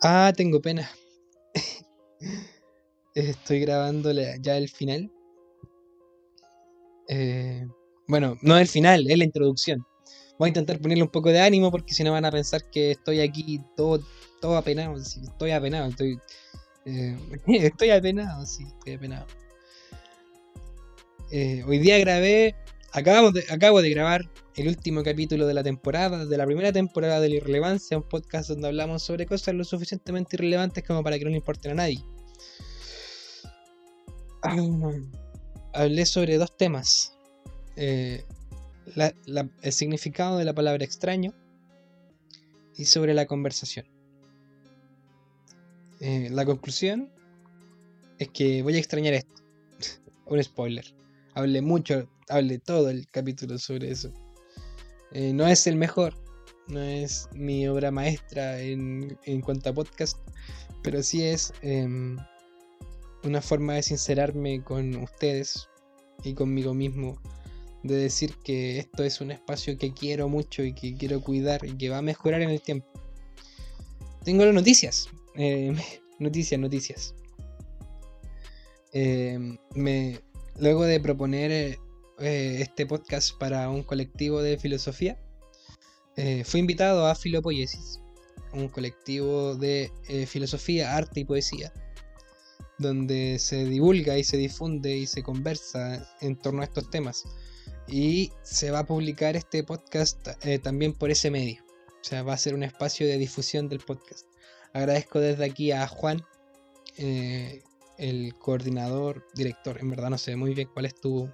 Ah, tengo pena. Estoy grabando ya el final. Eh, bueno, no el final, es la introducción. Voy a intentar ponerle un poco de ánimo porque si no van a pensar que estoy aquí todo, todo apenado. estoy apenado, estoy, eh, estoy apenado, sí, estoy apenado. Eh, hoy día grabé, acabo de, acabo de grabar el último capítulo de la temporada, de la primera temporada de la irrelevancia, un podcast donde hablamos sobre cosas lo suficientemente irrelevantes como para que no le importen a nadie. Ah, hablé sobre dos temas. Eh, el significado de la palabra extraño y sobre la conversación. Eh, la conclusión es que voy a extrañar esto. Un spoiler. Hablé mucho, hablé todo el capítulo sobre eso. Eh, no es el mejor, no es mi obra maestra en, en cuanto a podcast, pero sí es em, una forma de sincerarme con ustedes y conmigo mismo, de decir que esto es un espacio que quiero mucho y que quiero cuidar y que va a mejorar en el tiempo. Tengo las noticias, eh, noticias, noticias. Em, me, luego de proponer eh, este podcast para un colectivo de filosofía, eh, fui invitado a Filopoiesis, un colectivo de eh, filosofía, arte y poesía, donde se divulga y se difunde y se conversa en torno a estos temas. Y se va a publicar este podcast también por ese medio. O sea, va a ser un espacio de difusión del podcast. Agradezco desde aquí a Juan, el coordinador, director, en verdad no sé muy bien cuál es tu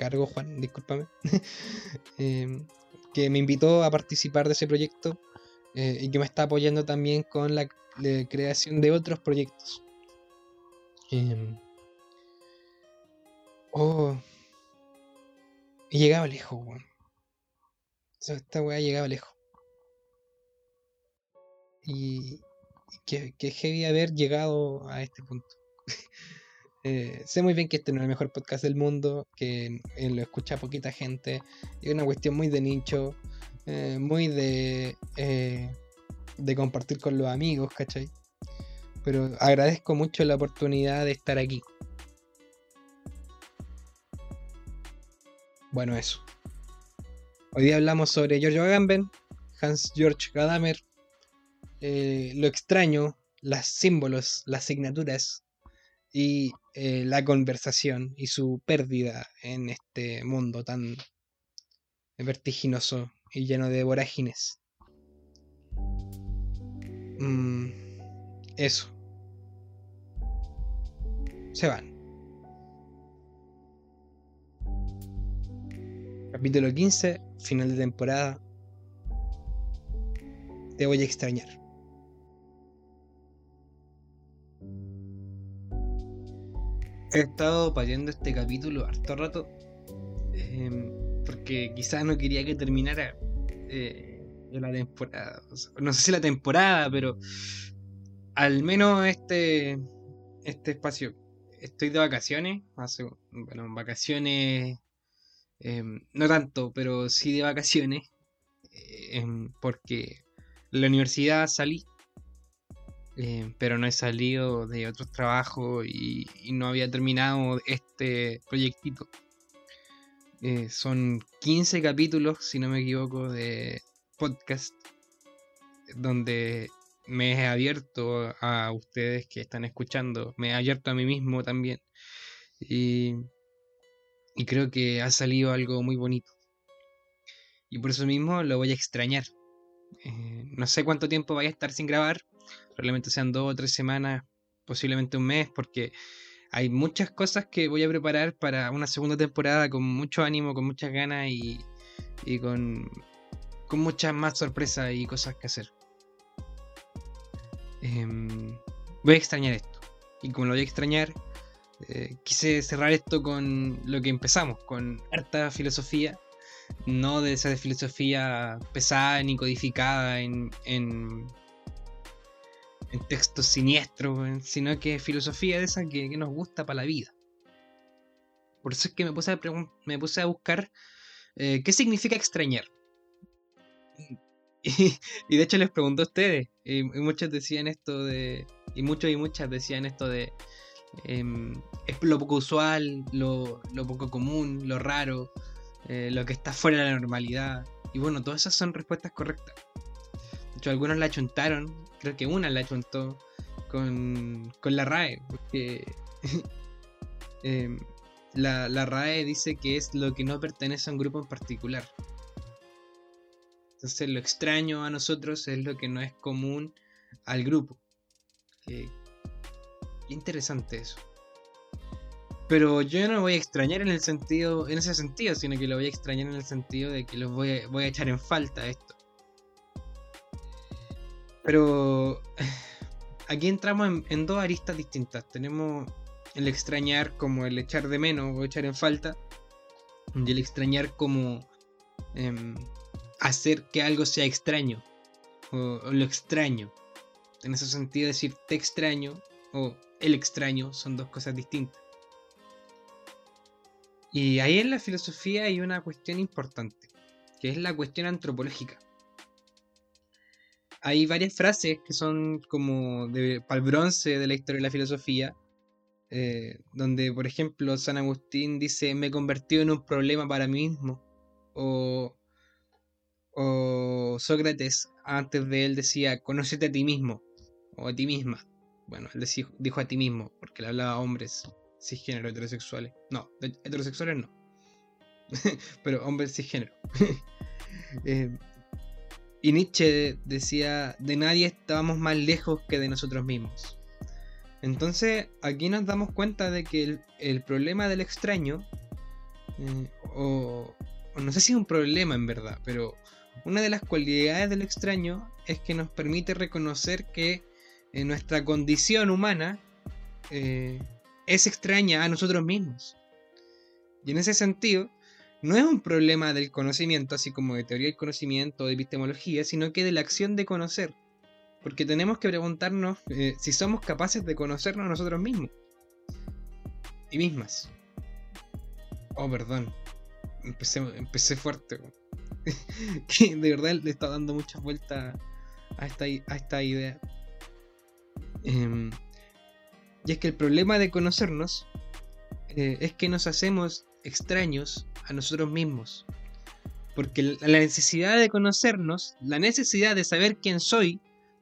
cargo, Juan, discúlpame, em, que me invitó a participar de ese proyecto eh, y que me está apoyando también con la, creación de otros proyectos. Em, oh, he llegado lejos, weón. esta weá ha llegado lejos. Y, que, que heavy haber llegado a este punto. Eh, sé muy bien que este no es el mejor podcast del mundo, que eh, lo escucha poquita gente, es una cuestión muy de nicho, eh, muy de, de compartir con los amigos, ¿cachai? Pero agradezco mucho la oportunidad de estar aquí. Bueno, eso. Hoy día hablamos sobre Giorgio Agamben, Hans Georg Gadamer, lo extraño, los símbolos, las asignaturas y eh, la conversación y su pérdida en este mundo tan vertiginoso y lleno de vorágines. Mm, eso. Se van. Capítulo 15, final de temporada. Te voy a extrañar. He estado pariendo este capítulo harto rato. Em, porque quizás no quería que terminara eh, la temporada. no sé si la temporada, pero al menos este, este espacio. Estoy de vacaciones. Hace, bueno, vacaciones. Em, no tanto, pero sí de vacaciones. Em, porque la universidad salí eh, pero no he salido de otros trabajos y, no había terminado este proyectito. Eh, son 15 capítulos, si no me equivoco, de podcast donde me he abierto a ustedes que están escuchando, me he abierto a mí mismo también. Y, creo que ha salido algo muy bonito. Y por eso mismo lo voy a extrañar. Eh, no sé cuánto tiempo vaya a estar sin grabar, probablemente sean dos o tres semanas, posiblemente un mes, porque hay muchas cosas que voy a preparar para una segunda temporada con mucho ánimo, con muchas ganas y, con, con muchas más sorpresas y cosas que hacer. Em, voy a extrañar esto. Y como lo voy a extrañar, eh, quise cerrar esto con lo que empezamos, con harta filosofía. No de esa filosofía pesada ni codificada en, en textos siniestros, sino que filosofía de esa que, nos gusta para la vida. Por eso es que me puse a, me puse a buscar eh, qué significa extrañar. Y, de hecho les pregunto a ustedes, y, muchos decían esto de, y muchos y muchas decían esto de, em, es lo poco usual, lo, poco común, lo raro, eh, lo que está fuera de la normalidad. Y bueno, todas esas son respuestas correctas. De hecho, algunos la chuntaron, creo que una la chuntó con, con la RAE, porque em, la, la RAE dice que es lo que no pertenece a un grupo en particular. Entonces lo extraño a nosotros es lo que no es común al grupo. Qué, interesante eso. Pero yo no lo voy a extrañar en el sentido, en ese sentido, sino que lo voy a extrañar en el sentido de que los voy a, voy a echar en falta esto. Pero aquí entramos en, dos aristas distintas. Tenemos el extrañar como el echar de menos o echar en falta. Y el extrañar como em, hacer que algo sea extraño o, lo extraño. En ese sentido, decir te extraño o el extraño son dos cosas distintas. Y ahí en la filosofía hay una cuestión importante, que es la cuestión antropológica. Hay varias frases que son como de, para el bronce de la historia de la filosofía, eh, donde por ejemplo San Agustín dice me he convertido en un problema para mí mismo, o o Sócrates antes de él decía, conócete a ti mismo o a ti misma. Bueno, él dijo a ti mismo, porque le hablaba a hombres cisgénero heterosexuales. No, heterosexuales no. Pero hombres cisgénero. eh, y Nietzsche decía, de nadie estábamos más lejos que de nosotros mismos. Entonces, aquí nos damos cuenta de que el, problema del extraño, eh, o, no sé si es un problema en verdad, pero una de las cualidades del extraño es que nos permite reconocer que eh, nuestra condición humana eh, es extraña a nosotros mismos. Y en ese sentido, no es un problema del conocimiento, así como de teoría del conocimiento o de epistemología, sino que de la acción de conocer. Porque tenemos que preguntarnos eh, si somos capaces de conocernos nosotros mismos. Y mismas. Oh, perdón. Empecé, fuerte. de verdad le está dando muchas vueltas a esta, a esta idea. Em, y es que el problema de conocernos eh, es que nos hacemos extraños a nosotros mismos. Porque la necesidad de conocernos, la necesidad de saber quién soy,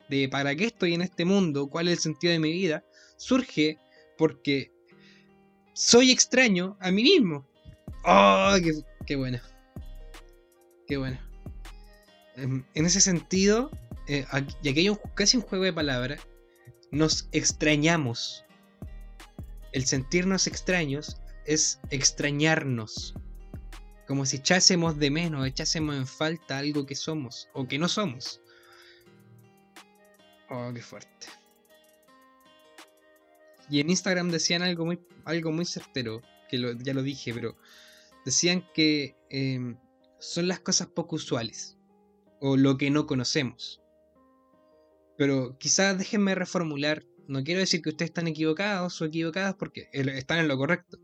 de para qué estoy en este mundo, cuál es el sentido de mi vida, surge porque soy extraño a mí mismo. ¡Oh, qué, buena! Qué bueno. Em, en ese sentido, eh, y aquí hay casi un juego de palabras, nos extrañamos. El sentirnos extraños es extrañarnos. Como si echásemos de menos, echásemos en falta algo que somos o que no somos. Oh, qué fuerte. Y en Instagram decían algo muy, algo muy certero, que ya lo dije, pero decían que em, son las cosas poco usuales o lo que no conocemos. Pero quizás déjenme reformular, no quiero decir que ustedes están equivocados o equivocadas porque están en lo correcto,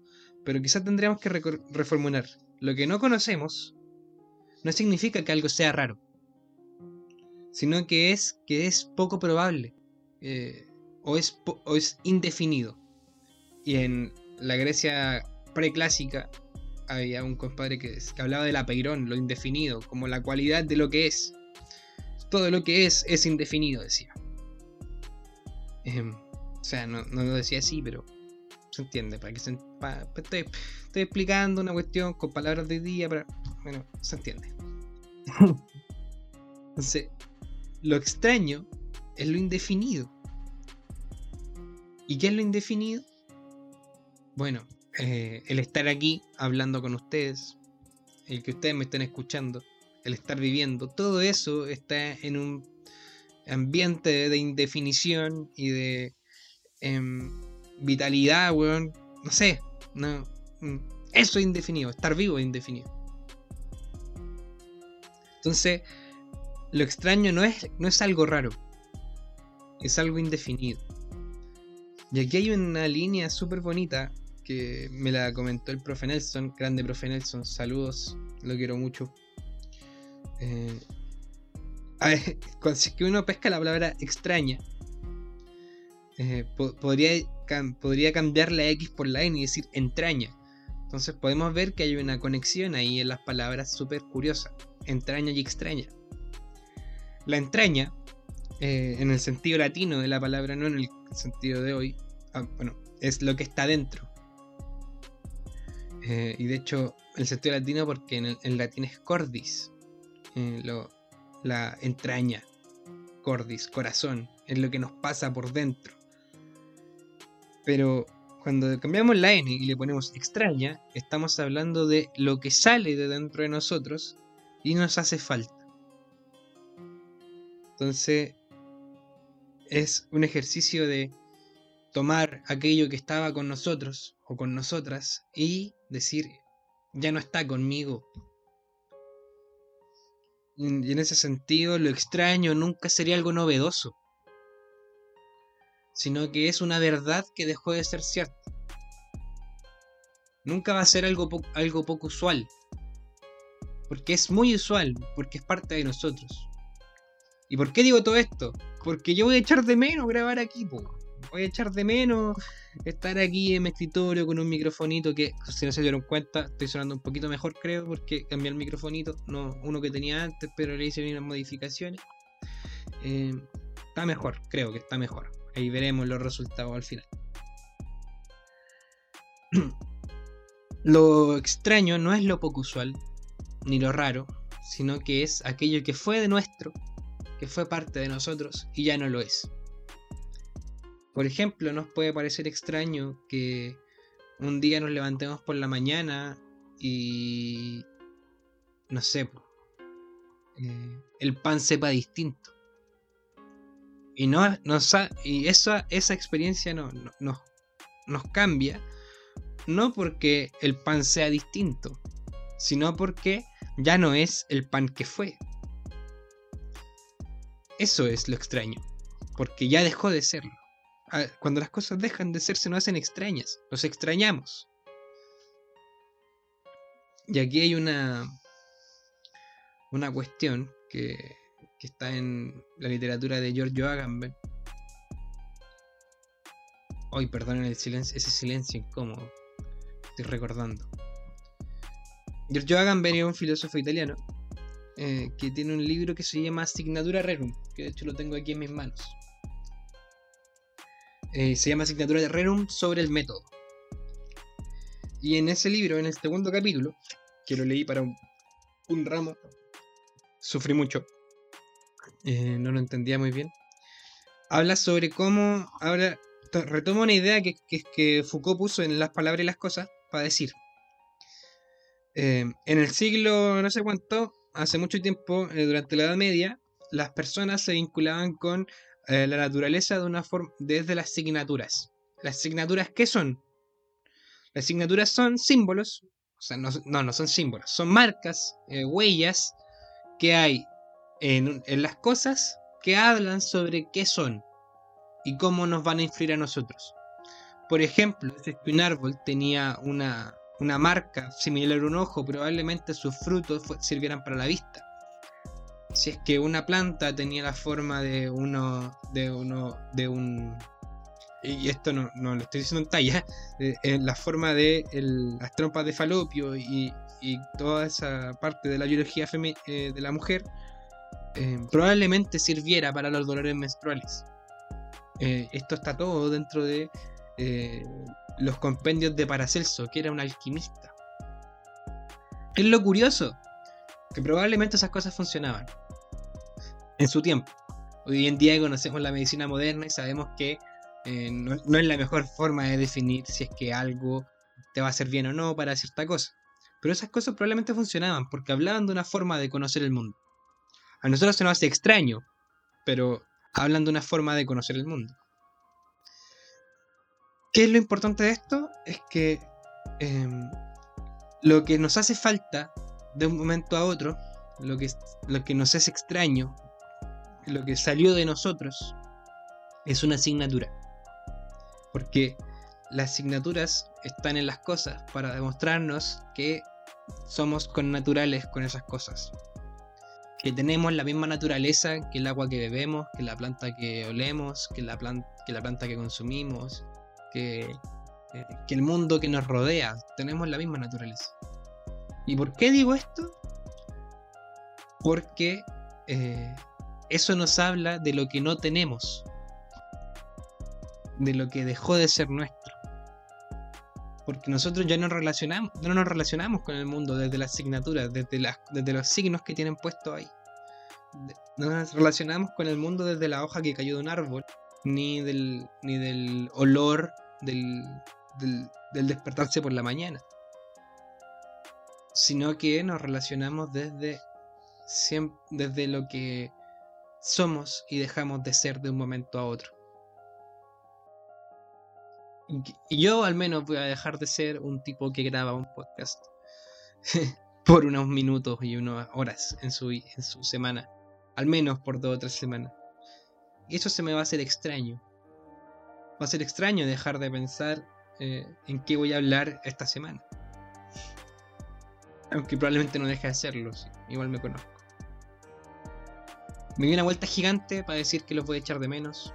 pero quizás tendríamos que reformular. Lo que no conocemos no significa que algo sea raro, sino que es que es poco probable eh, o, es o es indefinido. Y en la Grecia preclásica había un compadre que, hablaba del apeirón, lo indefinido, como la cualidad de lo que es. Todo lo que es es indefinido, decía. Em, o sea, no, lo decía así, pero se entiende. Para que se, estoy, explicando una cuestión con palabras de día, pero bueno, se entiende. Entonces, lo extraño es lo indefinido. ¿Y qué es lo indefinido? Bueno, eh, el estar aquí hablando con ustedes, el que ustedes me estén escuchando, el estar viviendo, todo eso está en un ambiente de indefinición y de em, vitalidad, weón. No sé, no, mm, eso es indefinido, estar vivo es indefinido. Entonces, lo extraño no es, no es algo raro, es algo indefinido. Y aquí hay una línea súper bonita que me la comentó el profe Nelson, grande profe Nelson, saludos, lo quiero mucho. Eh, cuando si es que uno pesca la palabra extraña, eh, podría, podría cambiar la X por la N y decir entraña. Entonces podemos ver que hay una conexión ahí en las palabras súper curiosa, entraña y extraña. La entraña, eh, en el sentido latino de la palabra, no en el sentido de hoy, ah, bueno, es lo que está dentro. Eh, y de hecho, el sentido latino porque en, el, latín es cordis, eh, la entraña, cordis, corazón, es lo que nos pasa por dentro. Pero cuando cambiamos la n y le ponemos extraña, estamos hablando de lo que sale de dentro de nosotros y nos hace falta. Entonces, es un ejercicio de tomar aquello que estaba con nosotros o con nosotras y decir, ya no está conmigo. Y en ese sentido, lo extraño nunca sería algo novedoso, sino que es una verdad que dejó de ser cierta. Nunca va a ser algo, algo poco usual, porque es muy usual, porque es parte de nosotros. ¿Y por qué digo todo esto? Porque yo voy a echar de menos grabar aquí, po voy a echar de menos estar aquí en mi escritorio con un microfonito que, si no se dieron cuenta, estoy sonando un poquito mejor, creo, porque cambié el microfonito, no uno que tenía antes, pero le hice unas modificaciones. Eh, está mejor, creo que está mejor. Ahí veremos los resultados al final. lo extraño no es lo poco usual, ni lo raro, sino que es aquello que fue de nuestro, que fue parte de nosotros y ya no lo es. Por ejemplo, nos puede parecer extraño que un día nos levantemos por la mañana y... no sé, eh, el pan sepa distinto. Y, no, y esa, esa experiencia no, nos cambia, no porque el pan sea distinto, sino porque ya no es el pan que fue. Eso es lo extraño, porque ya dejó de serlo cuando las cosas dejan de ser, se nos hacen extrañas, nos extrañamos. Y aquí hay una, una cuestión que, que está en la literatura de Giorgio Agamben. Hoy, perdonen el silencio, ese silencio incómodo. Estoy recordando. Giorgio Agamben es un filósofo italiano eh, que tiene un libro que se llama Signatura Rerum, que de hecho lo tengo aquí en mis manos. Eh, se llama Asignatura de Rerum sobre el método. Y en ese libro, en el segundo capítulo, que lo leí para un, ramo, sufrí mucho. Eh, no lo entendía muy bien. Habla sobre cómo. Ahora retoma una idea que, que, Foucault puso en las palabras y las cosas para decir. Eh, en el siglo no sé cuánto, hace mucho tiempo, durante la Edad Media, las personas se vinculaban con eh, la naturaleza de una forma desde las signaturas. ¿Las signaturas qué son? Las signaturas son símbolos, o sea, no, no, son símbolos, son marcas, eh, huellas que hay en, en, las cosas que hablan sobre qué son y cómo nos van a influir a nosotros. Por ejemplo, si un árbol tenía una, una marca similar a un ojo, probablemente sus frutos sirvieran para la vista si es que una planta tenía la forma de uno, de uno, de un, y esto no, lo estoy diciendo en talla, en la forma de las trompas de falopio y, toda esa parte de la biología eh, de la mujer, eh, probablemente sirviera para los dolores menstruales. Eh, esto está todo dentro de los compendios de Paracelso, que era un alquimista. Es lo curioso, que probablemente esas cosas funcionaban en su tiempo. Hoy en día conocemos la medicina moderna y sabemos que eh, no, es la mejor forma de definir si es que algo te va a hacer bien o no para cierta cosa. Pero esas cosas probablemente funcionaban porque hablaban de una forma de conocer el mundo. A nosotros se nos hace extraño, pero hablan de una forma de conocer el mundo. ¿Qué es lo importante de esto? Es que em, lo que nos hace falta de un momento a otro, lo que, lo que nos es extraño, lo que salió de nosotros es una asignatura. Porque las asignaturas están en las cosas para demostrarnos que somos connaturales con esas cosas. Que tenemos la misma naturaleza que el agua que bebemos, que la planta que olemos, que la, que, la planta que consumimos, que, eh, que el mundo que nos rodea. Tenemos la misma naturaleza. ¿Y por qué digo esto? Porque eh, eso nos habla de lo que no tenemos, de lo que dejó de ser nuestro. Porque nosotros ya no, relacionamos, no nos relacionamos con el mundo desde las asignaturas, desde, las, desde los signos que tienen puesto ahí. No nos relacionamos con el mundo desde la hoja que cayó de un árbol, ni del, ni del olor del, del, del despertarse por la mañana sino que nos relacionamos desde, desde lo que somos y dejamos de ser de un momento a otro. Yo al menos voy a dejar de ser un tipo que graba un podcast por unos minutos y unas horas en su, en su semana. Al menos por dos o tres semanas. Eso se me va a hacer extraño. Va a ser extraño dejar de pensar eh, en qué voy a hablar esta semana. Aunque probablemente no deje de hacerlo, igual me conozco. Me di una vuelta gigante para decir que los voy a echar de menos.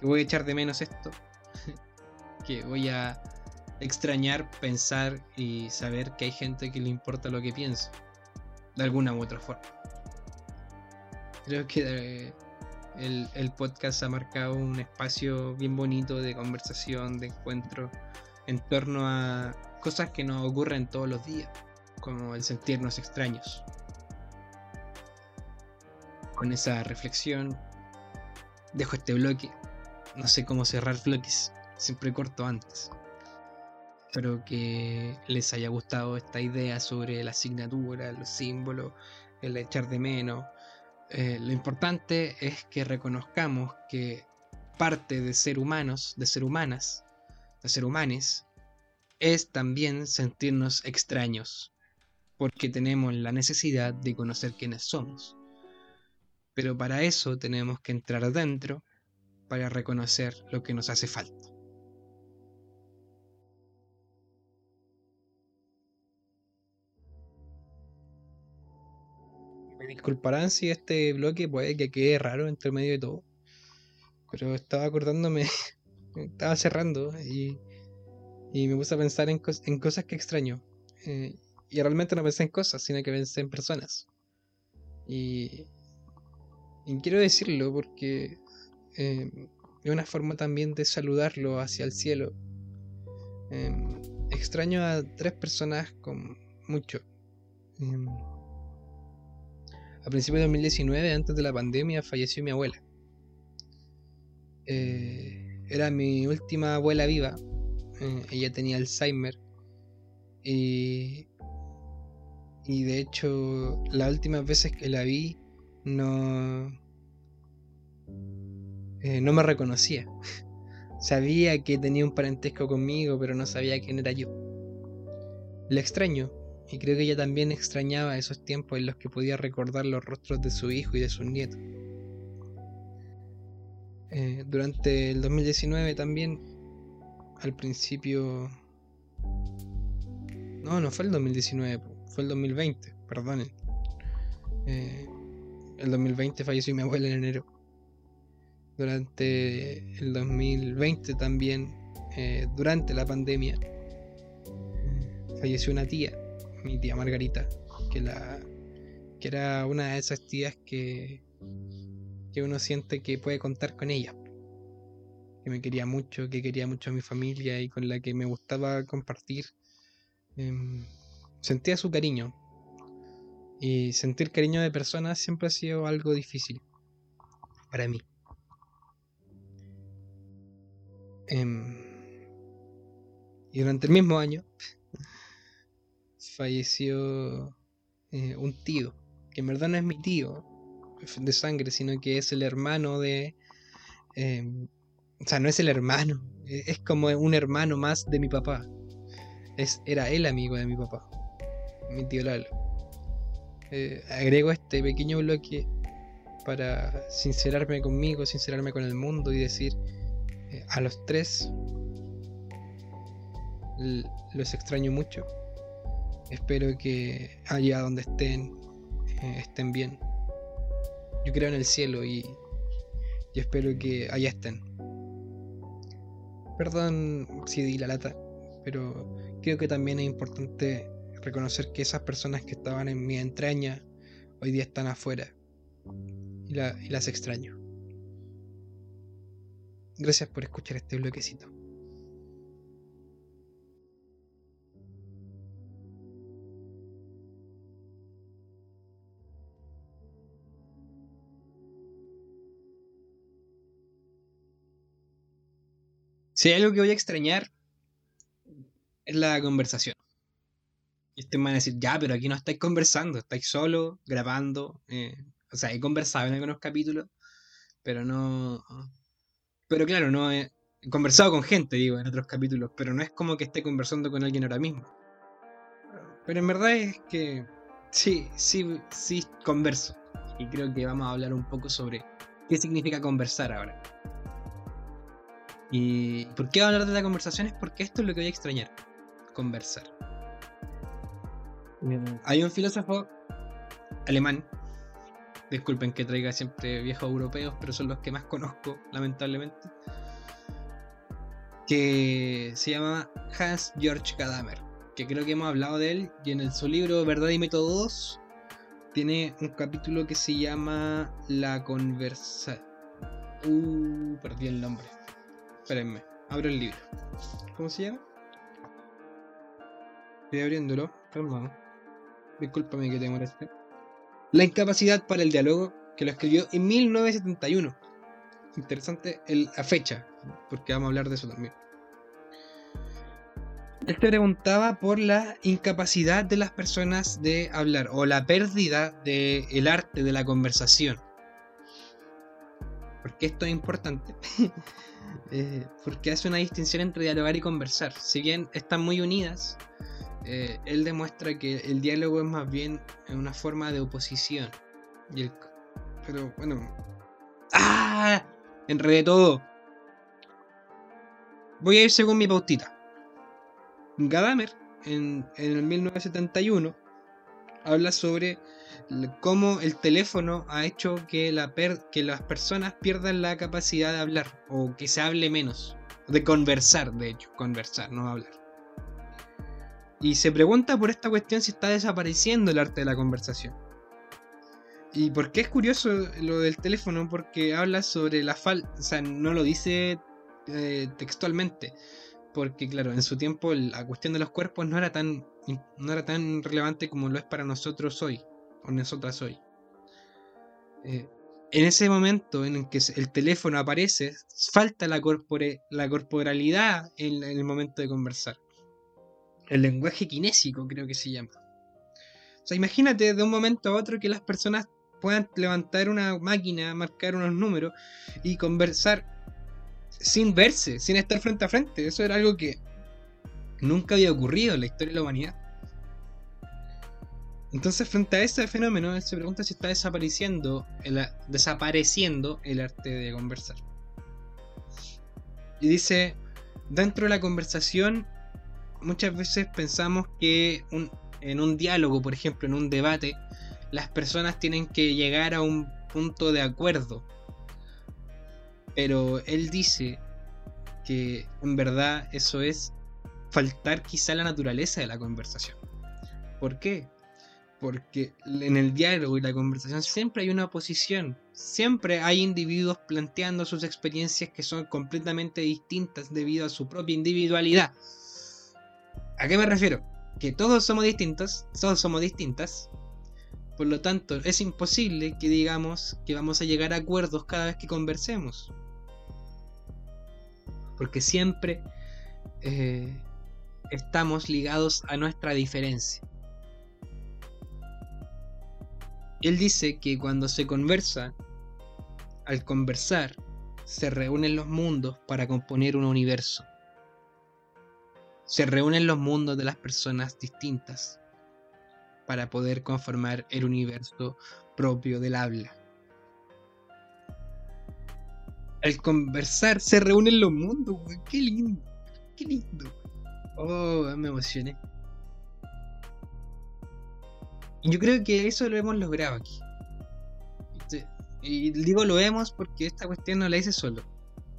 Que voy a echar de menos esto. que voy a extrañar, pensar y saber que hay gente que le importa lo que pienso. De alguna u otra forma. Creo que eh, el, el, podcast ha marcado un espacio bien bonito de conversación, de encuentro, en torno a cosas que nos ocurren todos los días como el sentirnos extraños. Con esa reflexión dejo este bloque. No sé cómo cerrar bloques, siempre corto antes. Espero que les haya gustado esta idea sobre la asignatura, los símbolos, el echar de menos. Eh, lo importante es que reconozcamos que parte de ser humanos, de ser humanas, de ser humanes, es también sentirnos extraños, porque tenemos la necesidad de conocer quiénes somos. Pero para eso tenemos que entrar adentro para reconocer lo que nos hace falta. Disculparán si este bloque puede que quede raro entre medio de todo. Pero estaba acordándome, estaba cerrando y, me puse a pensar en, cosas que extraño. Eh, y realmente no pensé en cosas, sino que pensé en personas. Y, y quiero decirlo porque eh, es una forma también de saludarlo hacia el cielo. Em, extraño a tres personas con mucho. Em, a principios de 2019, antes de la pandemia, falleció mi abuela. Eh, era mi última abuela viva. Eh, ella tenía Alzheimer. Y y de hecho, las últimas veces que la vi, no. Eh, no me reconocía. sabía que tenía un parentesco conmigo, pero no sabía quién era yo. La extraño, y creo que ella también extrañaba esos tiempos en los que podía recordar los rostros de su hijo y de sus nietos. Eh, durante el 2019 también, al principio... No, no fue el 2019 fue el 2020, perdonen. Eh, el 2020 falleció mi abuela en enero. Durante el 2020 también, eh, durante la pandemia, falleció una tía, mi tía Margarita, que, la, que era una de esas tías que, que uno siente que puede contar con ella. Que me quería mucho, que quería mucho a mi familia y con la que me gustaba compartir. Em, sentía su cariño. Y sentir cariño de personas siempre ha sido algo difícil para mí. Em, y durante el mismo año falleció eh, un tío, que en verdad no es mi tío de sangre, sino que es el hermano de... Em, o sea, no es el hermano, e-, es como un hermano más de mi papá. Es, era el amigo de mi papá mi tío Lalo. Eh, agrego este pequeño bloque para sincerarme conmigo, sincerarme con el mundo y decir eh, a los tres los extraño mucho. Espero que allá donde estén eh, estén bien. yo creo en el cielo y, y espero que allá estén. Perdón si di la lata, pero creo que también es importante reconocer que esas personas que estaban en mi entraña hoy día están afuera y, y las extraño. Gracias por escuchar este bloquecito. Si hay algo que voy a extrañar, es la conversación. Y ustedes van a decir, ya, pero aquí no estáis conversando, estáis solo, grabando. Eh, o sea, he conversado en algunos capítulos, pero no. Pero claro, no he, conversado con gente, digo, en otros capítulos, pero no es como que esté conversando con alguien ahora mismo. Pero en verdad es que sí, sí, sí converso. Y creo que vamos a hablar un poco sobre qué significa conversar ahora. ¿Y por qué hablar de la conversación? Es porque esto es lo que voy a extrañar. Conversar. Hay un filósofo alemán, disculpen que traiga siempre viejos europeos, pero son los que más conozco, lamentablemente, que se llama Hans Georg Gadamer, que creo que hemos hablado de él, y en su libro Verdad y Método 2 tiene un capítulo que se llama La conversa... Uh, perdí el nombre. Espérenme, abro el libro. ¿Cómo se llama? Estoy abriéndolo, calmado. Discúlpame que te moleste. La incapacidad para el diálogo, que lo escribió en 1971. Interesante la fecha, porque vamos a hablar de eso también. Él te preguntaba por la incapacidad de las personas de hablar o la pérdida del arte de la conversación. Porque esto es importante. Eh, porque hace una distinción entre dialogar y conversar. Si bien están muy unidas, eh, él demuestra que el diálogo es más bien una forma de oposición. pero bueno. ¡Ah! Enredé todo. Voy a ir según mi pautita. Gadamer, en, en el 1971, habla sobre cómo el teléfono ha hecho que, la que las personas pierdan la capacidad de hablar o que se hable menos, de conversar, de hecho, conversar, no hablar. Y se pregunta por esta cuestión si está desapareciendo el arte de la conversación. ¿Y por qué es curioso lo del teléfono? Porque habla sobre la falta, o sea, no lo dice eh, textualmente, porque claro, en su tiempo la cuestión de los cuerpos no era tan, no era tan relevante como lo es para nosotros hoy o nosotras hoy. Eh, en ese momento en el que el teléfono aparece, falta la, la corporalidad en, el momento de conversar. El lenguaje kinésico creo que se llama. O sea, imagínate de un momento a otro que las personas puedan levantar una máquina, marcar unos números y conversar sin verse, sin estar frente a frente. Eso era algo que nunca había ocurrido en la historia de la humanidad. Entonces, frente a ese fenómeno, él se pregunta si está desapareciendo el, desapareciendo el arte de conversar. Y dice, dentro de la conversación, muchas veces pensamos que en un diálogo, por ejemplo, en un debate, las personas tienen que llegar a un punto de acuerdo. Pero él dice que en verdad eso es faltar quizá la naturaleza de la conversación. ¿Por qué? Porque en el diálogo y la conversación siempre hay una oposición, siempre hay individuos planteando sus experiencias que son completamente distintas debido a su propia individualidad. ¿A qué me refiero? Que todos somos distintos, todos somos distintas, por lo tanto es imposible que digamos que vamos a llegar a acuerdos cada vez que conversemos. Porque siempre eh, estamos ligados a nuestra diferencia. Él dice que cuando se conversa, al conversar, se reúnen los mundos para componer un universo. Se reúnen los mundos de las personas distintas para poder conformar el universo propio del habla. Al conversar se reúnen los mundos, Qué lindo. Qué lindo. Oh, me emocioné. Yo creo que eso lo hemos logrado aquí. Y digo lo hemos porque esta cuestión no la hice solo.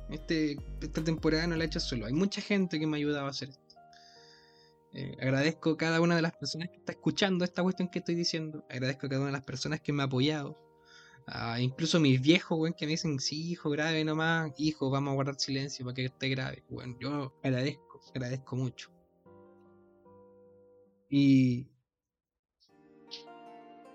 Este, esta temporada no la he hecho solo. Hay mucha gente que me ha ayudado a hacer esto. Eh, agradezco a cada una de las personas que está escuchando esta cuestión que estoy diciendo. Agradezco a cada una de las personas que me ha apoyado. incluso mis viejos, weón, que me dicen, sí, hijo, grave nomás. Hijo, vamos a guardar silencio para que esté grave. Bueno, yo agradezco, agradezco mucho. Y,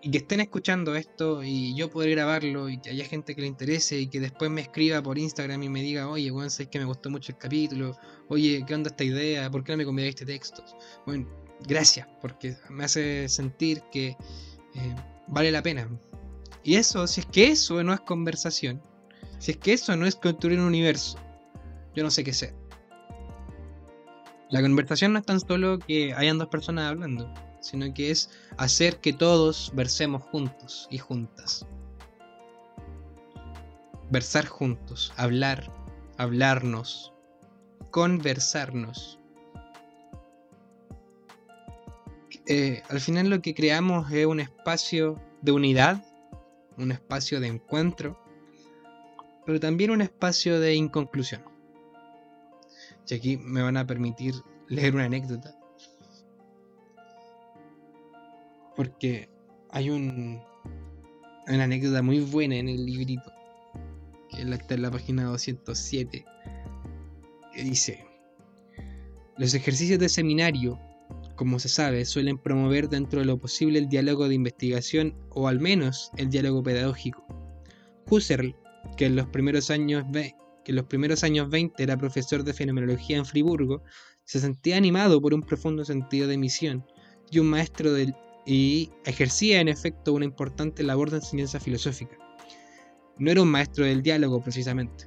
y que estén escuchando esto y yo poder grabarlo y que haya gente que le interese y que después me escriba por Instagram y me diga, oye, bueno, sabes que me gustó mucho el capítulo, oye, ¿qué onda esta idea? ¿Por qué no me convidaste textos? Bueno, gracias, porque me hace sentir que eh, vale la pena. Y eso, si es que eso no es conversación, si es que eso no es construir un universo, yo no sé qué sé. La conversación no es tan solo que hayan dos personas hablando sino que es hacer que todos versemos juntos y juntas. Versar juntos, hablar, hablarnos, conversarnos. Eh, al final lo que creamos es un espacio de unidad, un espacio de encuentro, pero también un espacio de inconclusión. Y aquí me van a permitir leer una anécdota porque hay un, una anécdota muy buena en el librito, que está en la página 207, que dice, los ejercicios de seminario, como se sabe, suelen promover dentro de lo posible el diálogo de investigación o al menos el diálogo pedagógico. Husserl, que en los primeros años, que en los primeros años 20 era profesor de fenomenología en Friburgo, se sentía animado por un profundo sentido de misión y un maestro del y ejercía en efecto una importante labor de enseñanza filosófica. No era un maestro del diálogo precisamente.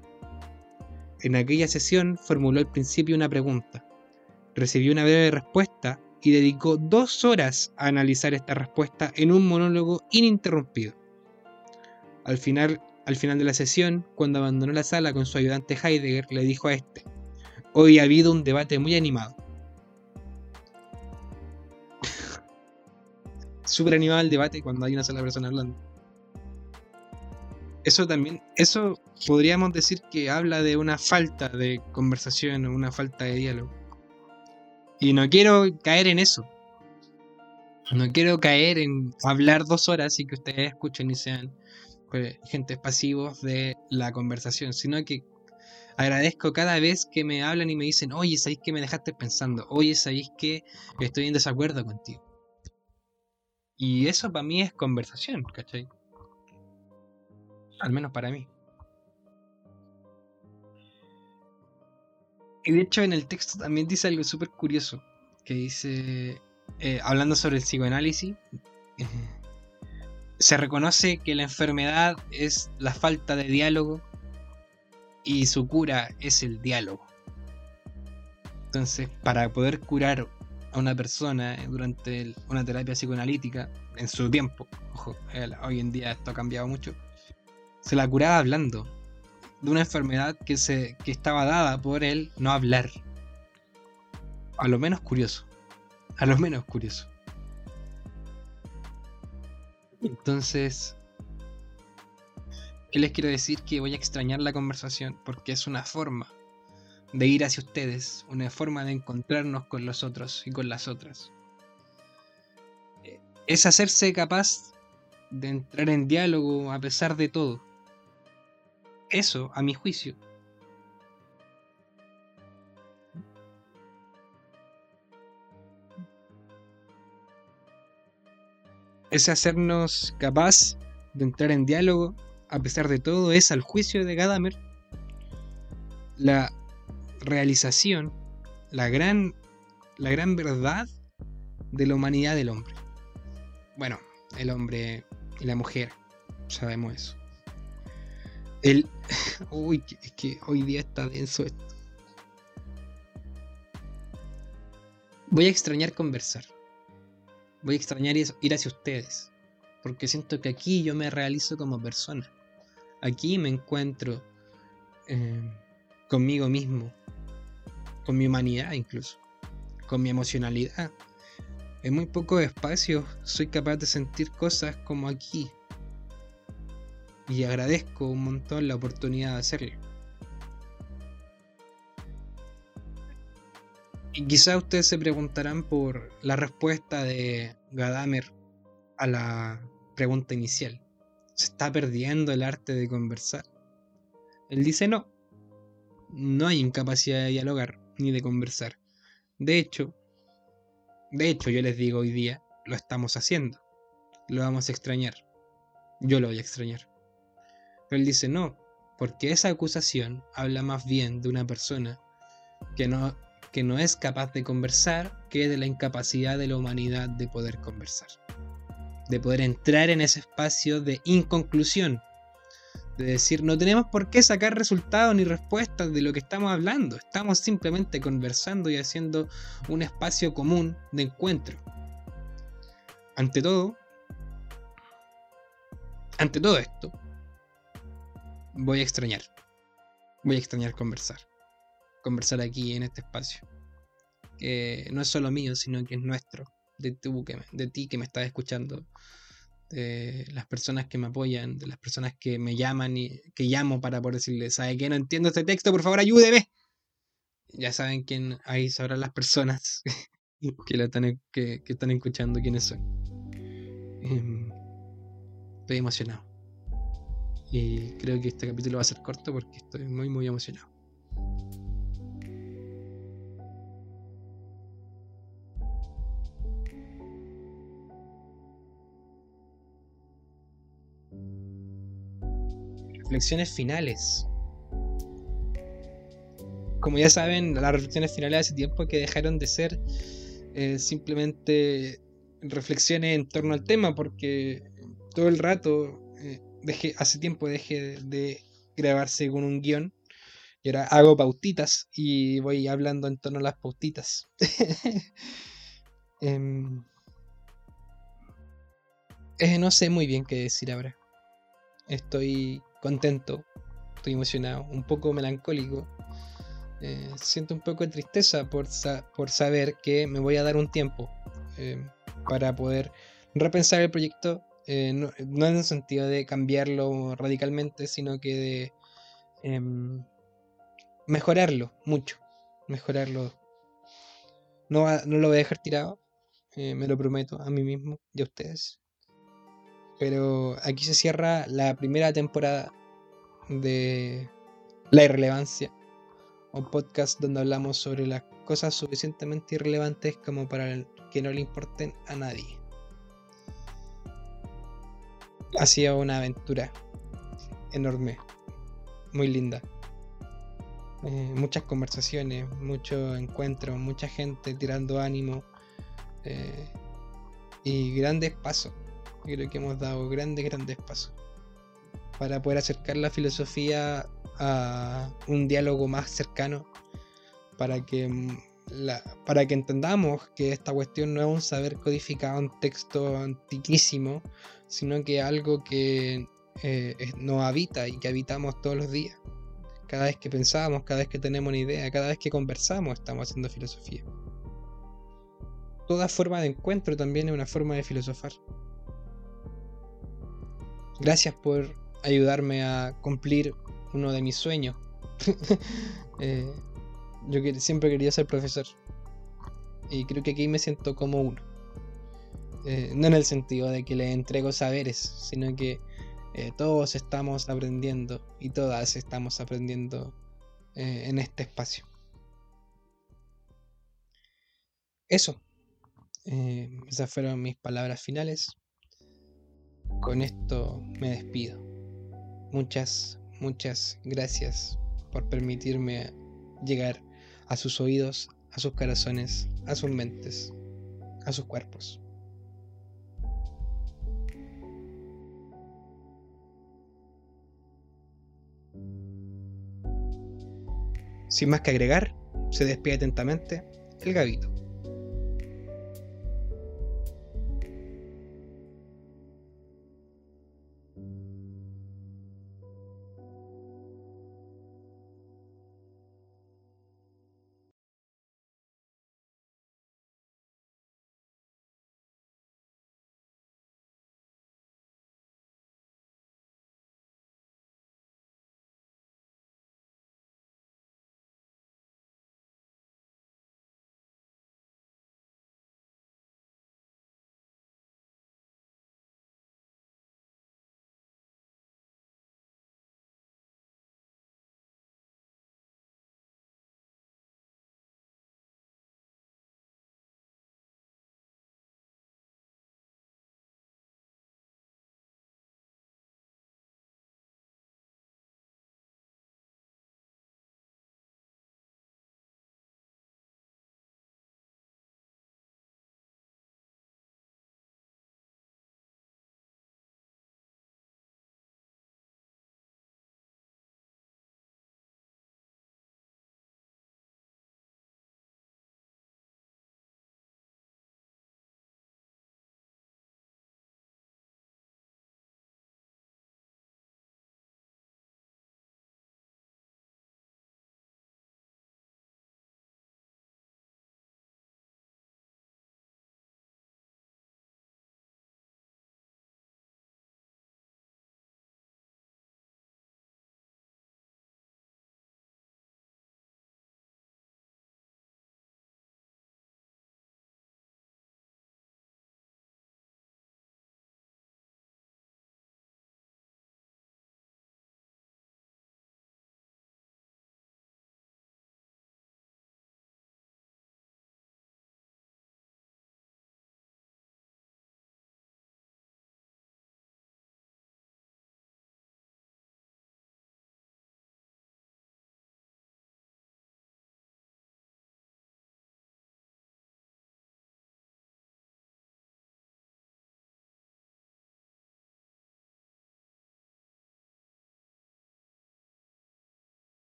En aquella sesión formuló al principio una pregunta, recibió una breve respuesta y dedicó dos horas a analizar esta respuesta en un monólogo ininterrumpido. Al final, al final de la sesión, cuando abandonó la sala con su ayudante Heidegger, le dijo a este, hoy ha habido un debate muy animado. Súper animado el debate cuando hay una sola persona hablando. Eso también, eso podríamos decir que habla de una falta de conversación o una falta de diálogo. Y no quiero caer en eso. No quiero caer en hablar dos horas y que ustedes escuchen y sean pues, gente pasivos de la conversación, sino que agradezco cada vez que me hablan y me dicen, oye, ¿sabéis que me dejaste pensando? Oye, ¿sabéis que estoy en desacuerdo contigo? Y eso para mí es conversación, ¿cachai? Al menos para mí. Y de hecho en el texto también dice algo súper curioso, que dice, eh, hablando sobre el psicoanálisis, eh, se reconoce que la enfermedad es la falta de diálogo y su cura es el diálogo. Entonces, para poder curar a una persona durante una terapia psicoanalítica, en su tiempo, ojo, hoy en día esto ha cambiado mucho, se la curaba hablando de una enfermedad que, se, que estaba dada por él no hablar. A lo menos curioso. A lo menos curioso. Entonces, ¿qué les quiero decir? Que voy a extrañar la conversación porque es una forma de ir hacia ustedes, una forma de encontrarnos con los otros y con las otras. Es hacerse capaz de entrar en diálogo a pesar de todo. Eso, a mi juicio. Es hacernos capaz de entrar en diálogo a pesar de todo. Es al juicio de Gadamer la realización, la gran, la gran verdad de la humanidad del hombre. Bueno, el hombre y la mujer, sabemos eso. El. Uy, es que hoy día está denso esto. Voy a extrañar conversar. Voy a extrañar ir hacia ustedes. Porque siento que aquí yo me realizo como persona. Aquí me encuentro eh, conmigo mismo con mi humanidad incluso, con mi emocionalidad. En muy poco espacio soy capaz de sentir cosas como aquí. y agradezco un montón la oportunidad de hacerlo. Y quizá ustedes se preguntarán por la respuesta de Gadamer a la pregunta inicial. ¿Se está perdiendo el arte de conversar? Él dice no. No hay incapacidad de dialogar ni de conversar. De hecho, de hecho yo les digo hoy día, lo estamos haciendo. Lo vamos a extrañar. Yo lo voy a extrañar. Pero él dice no, porque esa acusación habla más bien de una persona que no, que no es capaz de conversar que de la incapacidad de la humanidad de poder conversar. De poder entrar en ese espacio de inconclusión. De decir, no tenemos por qué sacar resultados ni respuestas de lo que estamos hablando. Estamos simplemente conversando y haciendo un espacio común de encuentro. Ante todo, ante todo esto, voy a extrañar. Voy a extrañar conversar. Conversar aquí en este espacio. Que no es solo mío, sino que es nuestro. De, de ti que me estás escuchando. De las personas que me apoyan. De las personas que me llaman y que llamo para poder decirles, ¿sabe qué? No entiendo este texto, por favor ayúdeme. Ya saben quién, ahí sabrán las personas que, la están, que, que están escuchando quiénes son. Em, estoy emocionado. Y creo que este capítulo va a ser corto porque estoy muy, muy emocionado. Reflexiones finales. Como ya saben, las reflexiones finales hace tiempo que dejaron de ser eh, simplemente reflexiones en torno al tema porque todo el rato eh, hace tiempo dejé de grabarse con un guion. Y ahora hago pautitas y voy hablando en torno a las pautitas. Em, eh, no sé muy bien qué decir ahora. Estoy contento, estoy emocionado, un poco melancólico. Eh, siento un poco de tristeza por, por, saber que me voy a dar un tiempo em, para poder repensar el proyecto eh, no, en el sentido de cambiarlo radicalmente, sino que de em, mejorarlo mucho, mejorarlo. No, no lo voy a dejar tirado, eh, me lo prometo a mí mismo y a ustedes. Pero aquí se cierra la primera temporada de La Irrelevancia, un podcast donde hablamos sobre las cosas suficientemente irrelevantes como para que no le importen a nadie ha sido una aventura enorme, muy linda. Eh, muchas conversaciones, muchos encuentros, mucha gente tirando ánimo eh, y grandes pasos. Creo que hemos dado grandes, grandes pasos para poder acercar la filosofía a un diálogo más cercano, para que, mm, para que entendamos que esta cuestión no es un saber codificado en texto antiquísimo, sino que algo que eh, nos habita y que habitamos todos los días. Cada vez que pensamos, cada vez que tenemos una idea, cada vez que conversamos, estamos haciendo filosofía. Toda forma de encuentro también es una forma de filosofar. Gracias por ayudarme a cumplir uno de mis sueños. Eh, yo siempre quería ser profesor. Y creo que aquí me siento como uno. Eh, no en el sentido de que le entrego saberes, sino que eh, todos estamos aprendiendo y todas estamos aprendiendo en este espacio. Eso. esas fueron mis palabras finales. Con esto me despido. Muchas, muchas gracias por permitirme llegar a sus oídos, a sus corazones, a sus mentes, a sus cuerpos. Sin más que agregar, se despide atentamente el gavito.